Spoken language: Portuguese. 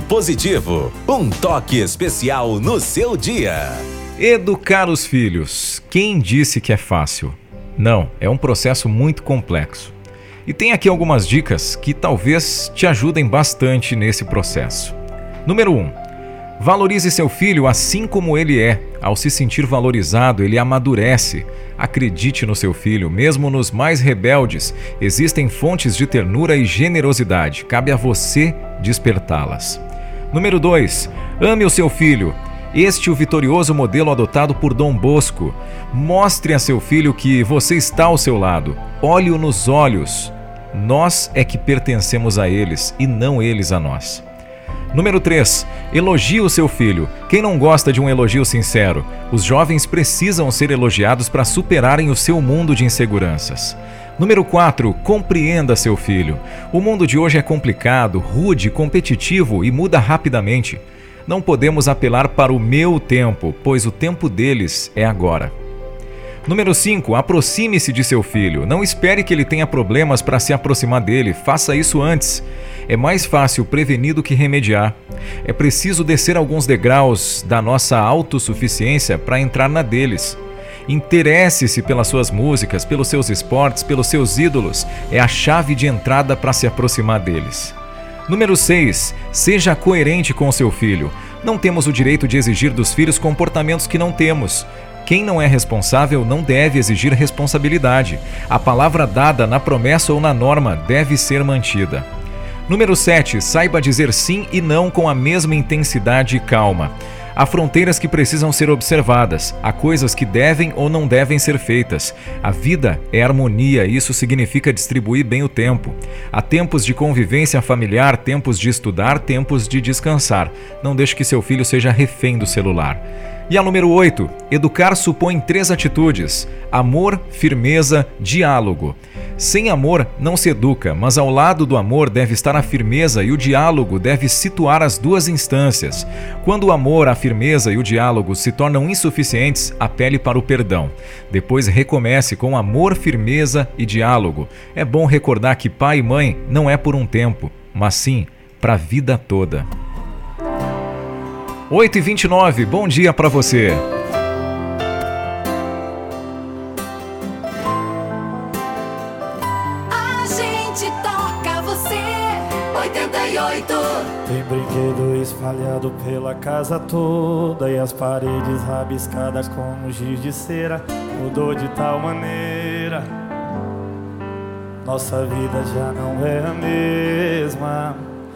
Positivo, um toque especial no seu dia. Educar os filhos. Quem disse que é fácil? Não, é um processo muito complexo. E tem aqui algumas dicas que talvez te ajudem bastante nesse processo. Número 1. Um, valorize seu filho assim como ele é. Ao se sentir valorizado, ele amadurece. Acredite no seu filho, mesmo nos mais rebeldes, existem fontes de ternura e generosidade. Cabe a você despertá-las. Número 2. Ame o seu filho. Este o vitorioso modelo adotado por Dom Bosco. Mostre a seu filho que você está ao seu lado. Olhe-o nos olhos. Nós é que pertencemos a eles e não eles a nós. Número 3. Elogie o seu filho. Quem não gosta de um elogio sincero? Os jovens precisam ser elogiados para superarem o seu mundo de inseguranças. Número 4. Compreenda seu filho. O mundo de hoje é complicado, rude, competitivo e muda rapidamente. Não podemos apelar para o meu tempo, pois o tempo deles é agora. Número 5. Aproxime-se de seu filho. Não espere que ele tenha problemas para se aproximar dele. Faça isso antes. É mais fácil prevenir do que remediar. É preciso descer alguns degraus da nossa autossuficiência para entrar na deles. Interesse-se pelas suas músicas, pelos seus esportes, pelos seus ídolos. É a chave de entrada para se aproximar deles. Número 6. Seja coerente com seu filho. Não temos o direito de exigir dos filhos comportamentos que não temos. Quem não é responsável não deve exigir responsabilidade. A palavra dada na promessa ou na norma deve ser mantida. Número 7. Saiba dizer sim e não com a mesma intensidade e calma. Há fronteiras que precisam ser observadas, há coisas que devem ou não devem ser feitas. A vida é harmonia e isso significa distribuir bem o tempo. Há tempos de convivência familiar, tempos de estudar, tempos de descansar. Não deixe que seu filho seja refém do celular. E a número 8, educar supõe três atitudes: amor, firmeza, diálogo. Sem amor não se educa, mas ao lado do amor deve estar a firmeza e o diálogo deve situar as duas instâncias. Quando o amor, a firmeza e o diálogo se tornam insuficientes, apele para o perdão. Depois recomece com amor, firmeza e diálogo. É bom recordar que pai e mãe não é por um tempo, mas sim para a vida toda. 8 e 29 bom dia para você. Gente toca você, 88. Tem brinquedo espalhado pela casa toda e as paredes rabiscadas como giz de cera. Mudou de tal maneira, nossa vida já não é a mesma.